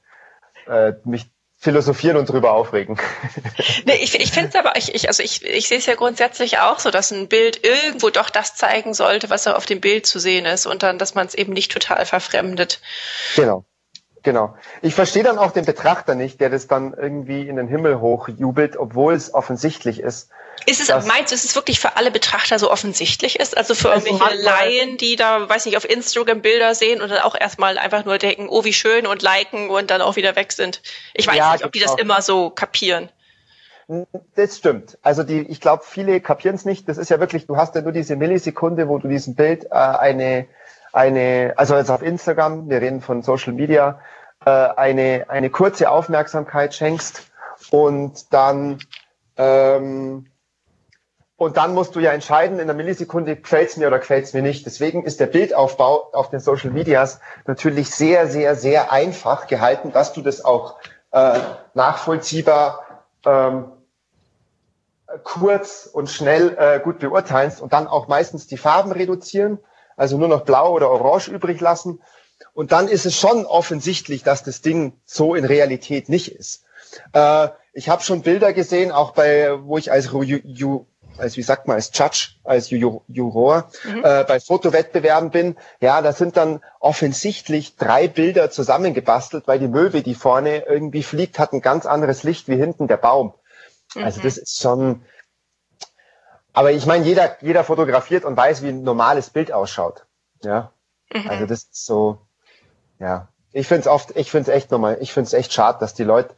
äh, äh, mich philosophieren und drüber aufregen. [laughs] Nee, ich, ich finde es aber, ich, ich, also ich, ich sehe es ja grundsätzlich auch so, dass ein Bild irgendwo doch das zeigen sollte, was auf dem Bild zu sehen ist und dann, dass man es eben nicht total verfremdet. Genau. Genau. Ich verstehe dann auch den Betrachter nicht, der das dann irgendwie in den Himmel hochjubelt, obwohl es offensichtlich ist. Ist es, meinst du, ist es wirklich für alle Betrachter so offensichtlich ist? Also für also irgendwelche Laien, die da, weiß nicht, auf Instagram Bilder sehen und dann auch erstmal einfach nur denken, oh, wie schön und liken und dann auch wieder weg sind. Ich weiß ja, nicht, ob die das auch. immer so kapieren. Das stimmt. Also die, ich glaube, viele kapieren es nicht. Das ist ja wirklich, du hast ja nur diese Millisekunde, wo du diesem Bild äh, eine eine, also jetzt auf Instagram, wir reden von Social Media, äh, eine, eine kurze Aufmerksamkeit schenkst und dann ähm, und dann musst du ja entscheiden in der Millisekunde, gefällt's mir oder gefällt's mir nicht. Deswegen ist der Bildaufbau auf den Social Medias natürlich sehr, sehr, sehr einfach gehalten, dass du das auch äh, nachvollziehbar ähm, kurz und schnell äh, gut beurteilst und dann auch meistens die Farben reduzieren also nur noch blau oder orange übrig lassen. Und dann ist es schon offensichtlich, dass das Ding so in Realität nicht ist. Äh, ich habe schon Bilder gesehen, auch bei, wo ich als, Ju, als wie sagt man, als Judge, als Ju, Juror mhm. äh, bei Fotowettbewerben bin. Ja, da sind dann offensichtlich drei Bilder zusammengebastelt, weil die Möwe, die vorne irgendwie fliegt, hat ein ganz anderes Licht wie hinten der Baum. Also mhm. Also das ist schon, aber ich meine, jeder, jeder fotografiert und weiß, wie ein normales Bild ausschaut. Ja. Mhm. Also das ist so, ja. Ich finde es oft, ich finde es echt normal, ich finde es echt schade, dass die Leute,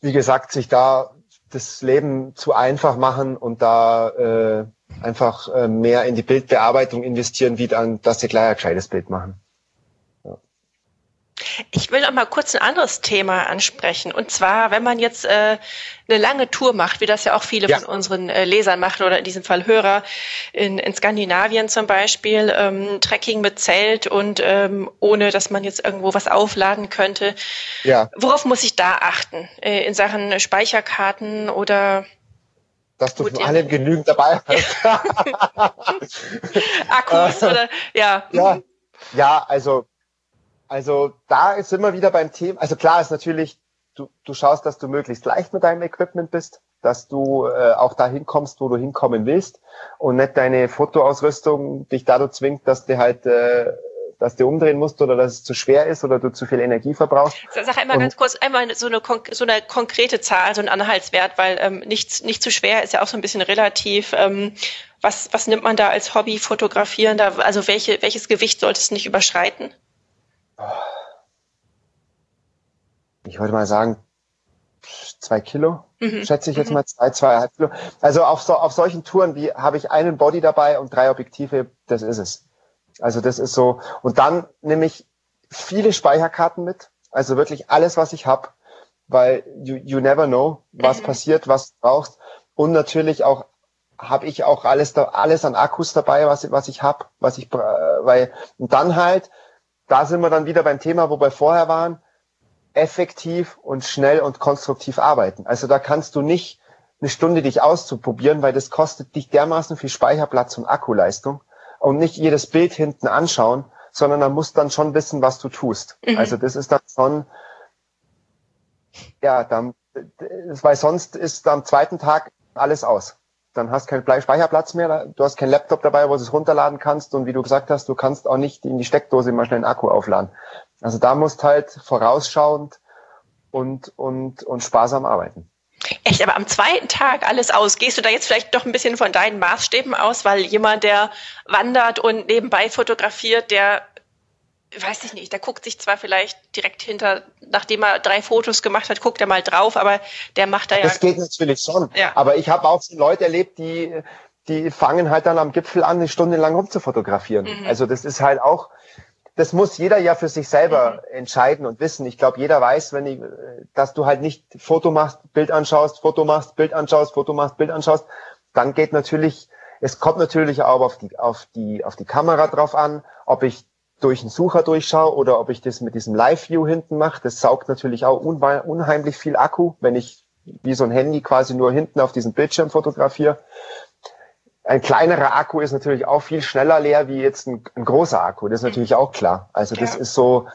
wie gesagt, sich da das Leben zu einfach machen und da äh, einfach äh, mehr in die Bildbearbeitung investieren, wie dann, dass sie gleich ein gescheites Bild machen. Ich will noch mal kurz ein anderes Thema ansprechen. Und zwar, wenn man jetzt äh, eine lange Tour macht, wie das ja auch viele ja. von unseren äh, Lesern machen oder in diesem Fall Hörer, in, in Skandinavien zum Beispiel, ähm, Trekking mit Zelt und ähm, ohne, dass man jetzt irgendwo was aufladen könnte. Ja. Worauf muss ich da achten? Äh, in Sachen Speicherkarten oder dass du von allem genügend dabei hast. [laughs] Akkus [laughs] oder ja. Ja, ja also also da ist immer wieder beim Thema, also klar ist natürlich, du, du schaust, dass du möglichst leicht mit deinem Equipment bist, dass du äh, auch dahin kommst, wo du hinkommen willst und nicht deine Fotoausrüstung dich dadurch zwingt, dass du halt äh, dass du umdrehen musst oder dass es zu schwer ist oder du zu viel Energie verbrauchst. Sag einmal und ganz kurz, einmal so eine, so eine konkrete Zahl, so ein Anhaltswert, weil ähm, nichts nicht zu schwer ist ja auch so ein bisschen relativ. Ähm, was, was nimmt man da als Hobby fotografierender? Also welche, welches Gewicht sollte es nicht überschreiten? Ich würde mal sagen, zwei Kilo, mhm. schätze ich jetzt mhm. mal, zwei, zweieinhalb Kilo. Also auf, so, auf solchen Touren wie habe ich einen Body dabei und drei Objektive, das ist es. Also das ist so. Und dann nehme ich viele Speicherkarten mit, also wirklich alles, was ich habe, weil you, you never know, was mhm. passiert, was du brauchst. Und natürlich auch habe ich auch alles da, alles an Akkus dabei, was, was ich habe, was ich, weil und dann halt da sind wir dann wieder beim Thema, wo wir vorher waren. effektiv und schnell und konstruktiv arbeiten. Also da kannst du nicht eine Stunde dich auszuprobieren, weil das kostet dich dermaßen viel Speicherplatz und Akkuleistung und nicht jedes Bild hinten anschauen, sondern da musst dann schon wissen, was du tust. Mhm. Also das ist dann schon, ja, dann, weil sonst ist am zweiten Tag alles aus. Dann hast keinen Speicherplatz mehr, du hast keinen Laptop dabei, wo du es runterladen kannst und wie du gesagt hast, du kannst auch nicht in die Steckdose immer schnell einen Akku aufladen. Also da musst halt vorausschauend und, und, und sparsam arbeiten. Echt, aber am zweiten Tag alles aus. Gehst du da jetzt vielleicht doch ein bisschen von deinen Maßstäben aus, weil jemand, der wandert und nebenbei fotografiert, der weiß ich nicht, der guckt sich zwar vielleicht direkt hinter, nachdem er drei Fotos gemacht hat, guckt er mal drauf, aber der macht da ja. Das geht natürlich schon. Ja. Aber ich habe auch so Leute erlebt, die, die fangen halt dann am Gipfel an, eine Stunde lang rumzufotografieren. Mhm. Also das ist halt auch, das muss jeder ja für sich selber mhm. entscheiden und wissen. Ich glaube, jeder weiß, wenn ich, dass du halt nicht Foto machst, Bild anschaust, Foto machst, Bild anschaust, Foto machst, Bild anschaust, dann geht natürlich, es kommt natürlich auch auf die, auf die, auf die Kamera drauf an, ob ich durch einen Sucher durchschaue oder ob ich das mit diesem Live-View hinten mache. Das saugt natürlich auch unheimlich viel Akku, wenn ich wie so ein Handy quasi nur hinten auf diesem Bildschirm fotografiere. Ein kleinerer Akku ist natürlich auch viel schneller leer wie jetzt ein, ein großer Akku. Das ist natürlich auch klar. Also das ja. ist so,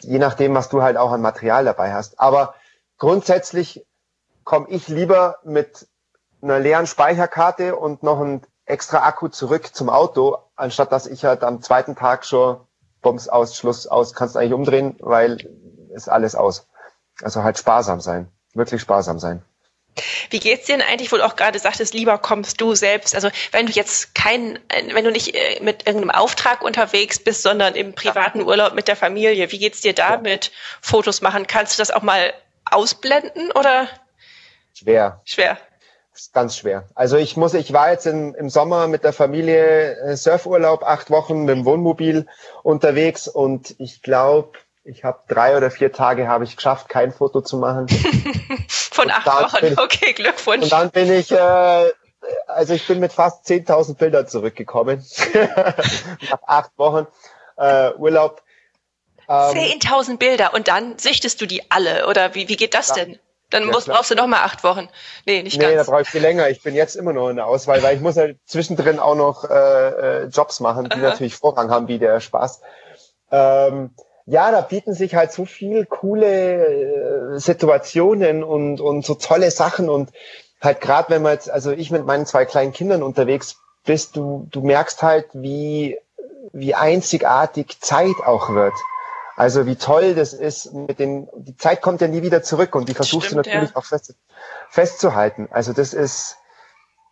je nachdem, was du halt auch an Material dabei hast. Aber grundsätzlich komme ich lieber mit einer leeren Speicherkarte und noch ein extra Akku zurück zum Auto, anstatt dass ich halt am zweiten Tag schon Bombs aus, Schluss aus, kannst eigentlich umdrehen, weil ist alles aus. Also halt sparsam sein, wirklich sparsam sein. Wie geht's dir denn eigentlich, wo du auch gerade sagtest, lieber kommst du selbst? Also wenn du jetzt kein, wenn du nicht äh, mit irgendeinem Auftrag unterwegs bist, sondern im privaten Urlaub mit der Familie, wie geht's dir da ja. mit Fotos machen? Kannst du das auch mal ausblenden oder? Schwer. Schwer. Ganz schwer. Also ich muss, ich war jetzt im, im Sommer mit der Familie äh, Surfurlaub acht Wochen mit dem Wohnmobil unterwegs und ich glaube, ich habe drei oder vier Tage habe ich geschafft, kein Foto zu machen. [laughs] Von acht Wochen, ich, okay, Glückwunsch. Und dann bin ich, äh, also ich bin mit fast 10.000 Bildern zurückgekommen. [laughs] Nach acht Wochen äh, Urlaub. Ähm, 10.000 Bilder und dann sichtest du die alle oder wie, wie geht das ja, denn? Dann ja, musst, brauchst du noch mal acht Wochen. Nee, nicht nee, ganz. Nee, da brauche ich viel länger. Ich bin jetzt immer noch in der Auswahl, weil ich muss halt zwischendrin auch noch äh, äh, Jobs machen, die Aha. natürlich Vorrang haben, wie der Spaß. Ähm, ja, da bieten sich halt so viel coole äh, Situationen und, und so tolle Sachen und halt gerade wenn man jetzt, also ich mit meinen zwei kleinen Kindern unterwegs bist, du, du merkst halt, wie, wie einzigartig Zeit auch wird. Also wie toll das ist mit den, die Zeit kommt ja nie wieder zurück und die versuchst Stimmt, du natürlich ja. auch fest, festzuhalten. Also das ist,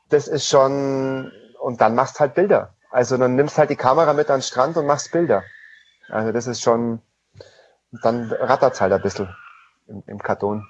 das ist schon, und dann machst halt Bilder. Also dann nimmst halt die Kamera mit an den Strand und machst Bilder. Also das ist schon, dann rattert's halt ein bisschen im, im Karton.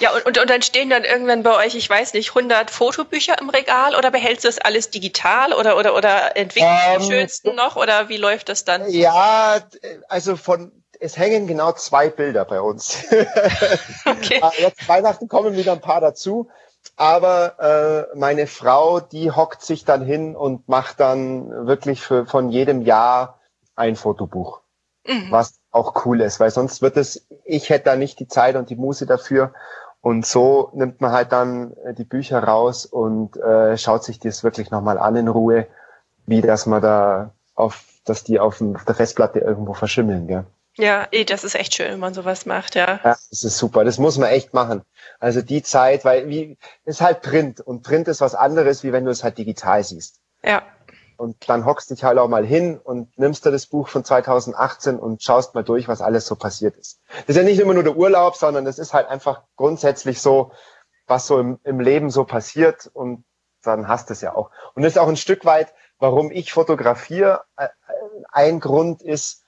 Ja, und, und, und dann stehen dann irgendwann bei euch, ich weiß nicht, 100 Fotobücher im Regal oder behältst du das alles digital oder, oder, oder entwickelst ähm, die schönsten noch oder wie läuft das dann? Ja, also von, es hängen genau zwei Bilder bei uns. [laughs] okay. Ah, jetzt Weihnachten kommen wieder ein paar dazu. Aber äh, meine Frau, die hockt sich dann hin und macht dann wirklich für, von jedem Jahr ein Fotobuch mhm. was auch cool ist, weil sonst wird es, ich hätte da nicht die Zeit und die Muße dafür. Und so nimmt man halt dann äh, die Bücher raus und äh, schaut sich das wirklich nochmal an in Ruhe, wie dass man da auf, dass die auf, dem, auf der Festplatte irgendwo verschimmeln, gell? Ja, eh, das ist echt schön, wenn man sowas macht, ja. Ja, das ist super. Das muss man echt machen. Also die Zeit, weil wie ist halt Print und Print ist was anderes, wie wenn du es halt digital siehst. Ja. Und dann hockst dich halt auch mal hin und nimmst dir das Buch von 2018 und schaust mal durch, was alles so passiert ist. Das ist ja nicht immer nur der Urlaub, sondern das ist halt einfach grundsätzlich so, was so im, im Leben so passiert und dann hast du es ja auch. Und das ist auch ein Stück weit, warum ich fotografiere. Ein Grund ist,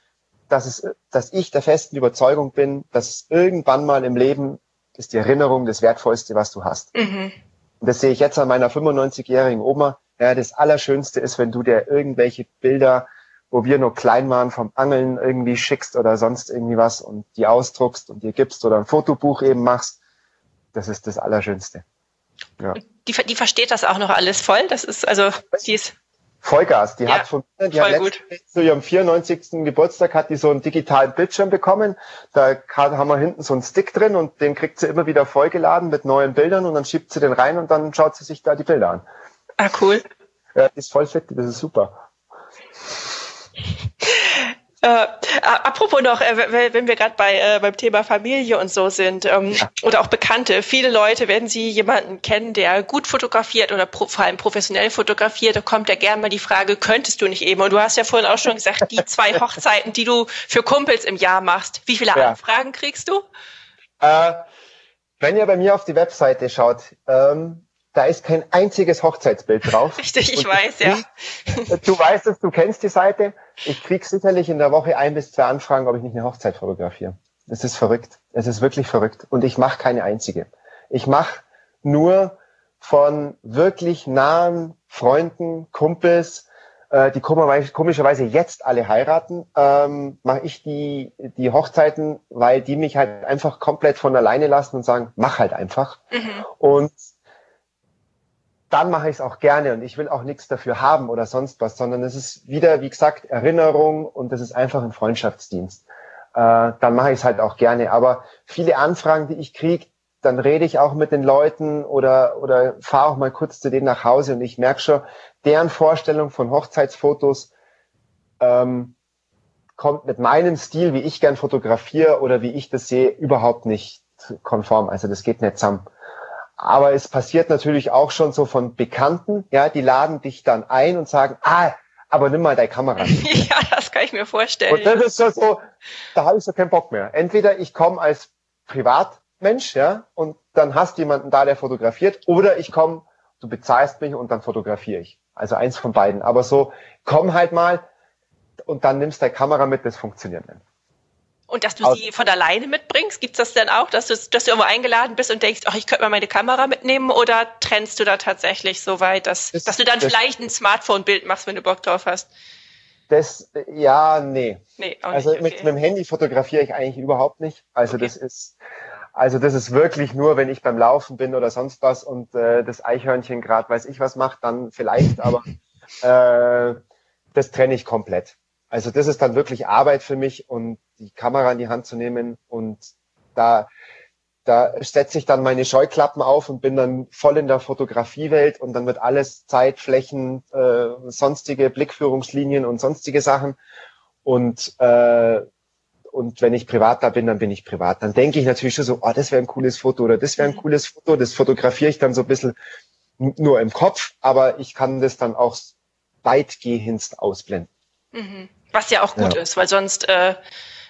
dass es, dass ich der festen Überzeugung bin, dass irgendwann mal im Leben ist die Erinnerung das Wertvollste, was du hast. Mhm. Und das sehe ich jetzt an meiner 95-jährigen Oma. Ja, das Allerschönste ist, wenn du dir irgendwelche Bilder, wo wir nur klein waren, vom Angeln irgendwie schickst oder sonst irgendwie was und die ausdruckst und dir gibst oder ein Fotobuch eben machst. Das ist das Allerschönste. Ja. Die, die versteht das auch noch alles voll. Das ist also, die ist Vollgas. Die ja, hat von mir, die hat letztens zu ihrem 94. Geburtstag hat die so einen digitalen Bildschirm bekommen. Da haben wir hinten so einen Stick drin und den kriegt sie immer wieder vollgeladen mit neuen Bildern und dann schiebt sie den rein und dann schaut sie sich da die Bilder an. Ah, cool. Ja, die ist voll fit, das ist super. Äh, apropos noch, äh, wenn wir gerade bei äh, beim Thema Familie und so sind ähm, ja. oder auch Bekannte, viele Leute, wenn sie jemanden kennen, der gut fotografiert oder pro, vor allem professionell fotografiert, da kommt ja gerne mal die Frage, könntest du nicht eben? Und du hast ja vorhin auch schon gesagt, die zwei [laughs] Hochzeiten, die du für Kumpels im Jahr machst, wie viele ja. Anfragen kriegst du? Äh, wenn ihr bei mir auf die Webseite schaut, ähm, da ist kein einziges Hochzeitsbild drauf. [laughs] Richtig, ich weiß, ja. Du weißt es, du kennst die Seite. Ich krieg sicherlich in der Woche ein bis zwei Anfragen, ob ich nicht eine Hochzeit fotografiere. Es ist verrückt. Es ist wirklich verrückt. Und ich mache keine einzige. Ich mache nur von wirklich nahen Freunden, Kumpels, äh, die komischerweise jetzt alle heiraten, ähm, mache ich die, die Hochzeiten, weil die mich halt einfach komplett von alleine lassen und sagen, mach halt einfach. Mhm. Und dann mache ich es auch gerne und ich will auch nichts dafür haben oder sonst was, sondern es ist wieder, wie gesagt, Erinnerung und es ist einfach ein Freundschaftsdienst. Äh, dann mache ich es halt auch gerne. Aber viele Anfragen, die ich kriege, dann rede ich auch mit den Leuten oder, oder fahre auch mal kurz zu denen nach Hause und ich merke schon, deren Vorstellung von Hochzeitsfotos ähm, kommt mit meinem Stil, wie ich gern fotografiere oder wie ich das sehe, überhaupt nicht konform. Also das geht nicht zusammen. Aber es passiert natürlich auch schon so von Bekannten, ja, die laden dich dann ein und sagen, ah, aber nimm mal deine Kamera. [laughs] ja, das kann ich mir vorstellen. Und das ist so, so da habe ich so keinen Bock mehr. Entweder ich komme als Privatmensch, ja, und dann hast jemanden da, der fotografiert, oder ich komme, du bezahlst mich und dann fotografiere ich. Also eins von beiden. Aber so, komm halt mal und dann nimmst deine Kamera mit, das funktioniert nicht. Und dass du sie von alleine mitbringst, gibt's das denn auch, dass du, dass du irgendwo eingeladen bist und denkst, ach, ich könnte mal meine Kamera mitnehmen oder trennst du da tatsächlich so weit, dass, das, dass du dann das, vielleicht ein Smartphone-Bild machst, wenn du Bock drauf hast? Das, ja, nee. nee also nicht, okay. mit, mit dem Handy fotografiere ich eigentlich überhaupt nicht. Also okay. das ist, also das ist wirklich nur, wenn ich beim Laufen bin oder sonst was und äh, das Eichhörnchen gerade weiß ich was macht, dann vielleicht, aber [laughs] äh, das trenne ich komplett. Also das ist dann wirklich Arbeit für mich und die Kamera in die Hand zu nehmen und da, da setze ich dann meine Scheuklappen auf und bin dann voll in der Fotografiewelt und dann wird alles Zeit, Flächen, äh, sonstige Blickführungslinien und sonstige Sachen. Und, äh, und wenn ich privat da bin, dann bin ich privat. Dann denke ich natürlich schon so, oh, das wäre ein cooles Foto oder das wäre ein mhm. cooles Foto. Das fotografiere ich dann so ein bisschen nur im Kopf, aber ich kann das dann auch weitgehend ausblenden. Mhm. Was ja auch gut ja. ist, weil sonst äh,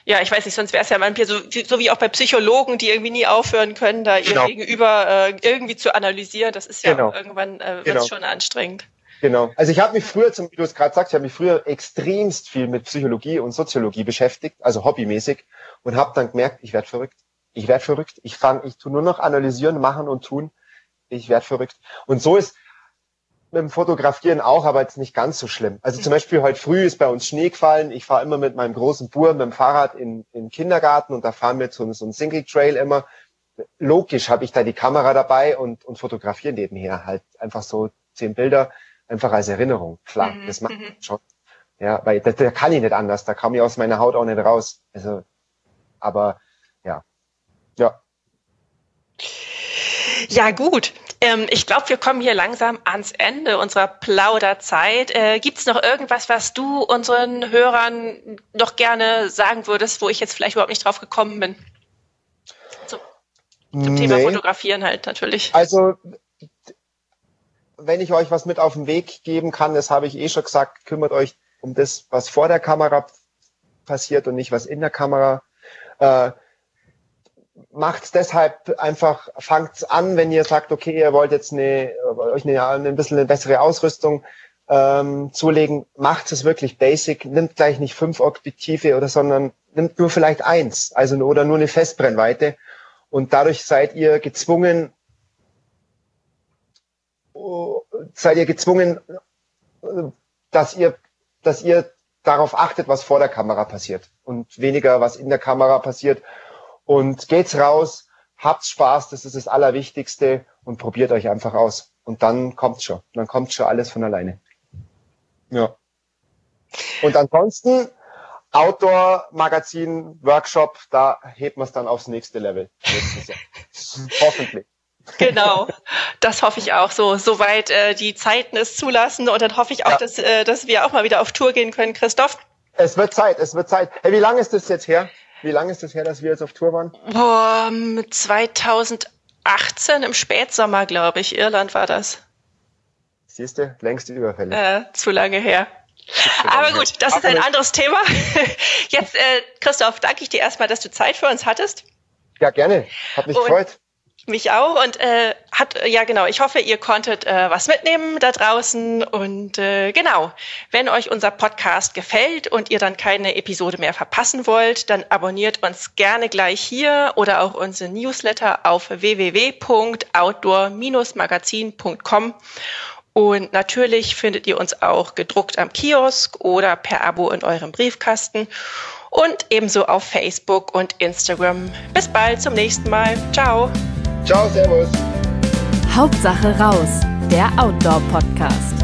ja, ich weiß nicht, sonst wäre es ja manchmal so, so wie auch bei Psychologen, die irgendwie nie aufhören können, da genau. ihr Gegenüber äh, irgendwie zu analysieren. Das ist ja genau. irgendwann äh, wird genau. schon anstrengend. Genau. Also ich habe mich früher, zum, wie du es gerade sagst, ich habe mich früher extremst viel mit Psychologie und Soziologie beschäftigt, also hobbymäßig, und habe dann gemerkt, ich werde verrückt. Ich werde verrückt. Ich fange, ich tu nur noch analysieren, machen und tun. Ich werde verrückt. Und so ist mit dem Fotografieren auch, aber jetzt nicht ganz so schlimm. Also zum Beispiel heute früh ist bei uns Schnee gefallen. Ich fahre immer mit meinem großen Bur mit dem Fahrrad in, in den Kindergarten und da fahren wir so, so einen Single Trail immer. Logisch habe ich da die Kamera dabei und, und fotografiere nebenher halt einfach so zehn Bilder, einfach als Erinnerung. Klar, mhm. das macht mhm. schon. Ja, weil da, da kann ich nicht anders, da kam ich aus meiner Haut auch nicht raus. Also, aber ja, ja. Ja, gut. Ähm, ich glaube, wir kommen hier langsam ans Ende unserer Plauderzeit. Äh, Gibt es noch irgendwas, was du unseren Hörern noch gerne sagen würdest, wo ich jetzt vielleicht überhaupt nicht drauf gekommen bin? So, zum nee. Thema Fotografieren halt natürlich. Also, wenn ich euch was mit auf den Weg geben kann, das habe ich eh schon gesagt, kümmert euch um das, was vor der Kamera passiert und nicht was in der Kamera. Äh, macht's deshalb einfach, fangt's an, wenn ihr sagt, okay, ihr wollt jetzt eine, euch eine, ein bisschen eine bessere Ausrüstung ähm, zulegen, macht es wirklich basic, nimmt gleich nicht fünf Objektive oder, sondern nimmt nur vielleicht eins, also oder nur eine Festbrennweite. Und dadurch seid ihr gezwungen, seid ihr gezwungen, dass ihr, dass ihr darauf achtet, was vor der Kamera passiert und weniger, was in der Kamera passiert und geht's raus, habt Spaß, das ist das Allerwichtigste und probiert euch einfach aus. Und dann kommt's schon. Dann kommt schon alles von alleine. Ja. Und ansonsten Outdoor-Magazin, Workshop, da hebt man es dann aufs nächste Level. [laughs] Hoffentlich. Genau, das hoffe ich auch so, soweit äh, die Zeiten es zulassen. Und dann hoffe ich auch, ja. dass, äh, dass wir auch mal wieder auf Tour gehen können, Christoph. Es wird Zeit, es wird Zeit. Hey, wie lange ist das jetzt her? Wie lange ist das her, dass wir jetzt auf Tour waren? Boah, 2018 im Spätsommer, glaube ich. Irland war das. Siehst du, längst Überfälle. Äh, zu lange her. Aber gut, das ist ein anderes Thema. [laughs] Jetzt, äh, Christoph, danke ich dir erstmal, dass du Zeit für uns hattest. Ja, gerne. Hat mich gefreut. Mich auch und äh, hat ja genau. Ich hoffe, ihr konntet äh, was mitnehmen da draußen und äh, genau. Wenn euch unser Podcast gefällt und ihr dann keine Episode mehr verpassen wollt, dann abonniert uns gerne gleich hier oder auch unsere Newsletter auf www.outdoor-magazin.com und natürlich findet ihr uns auch gedruckt am Kiosk oder per Abo in eurem Briefkasten und ebenso auf Facebook und Instagram. Bis bald zum nächsten Mal. Ciao. Ciao, Servus. Hauptsache raus, der Outdoor-Podcast.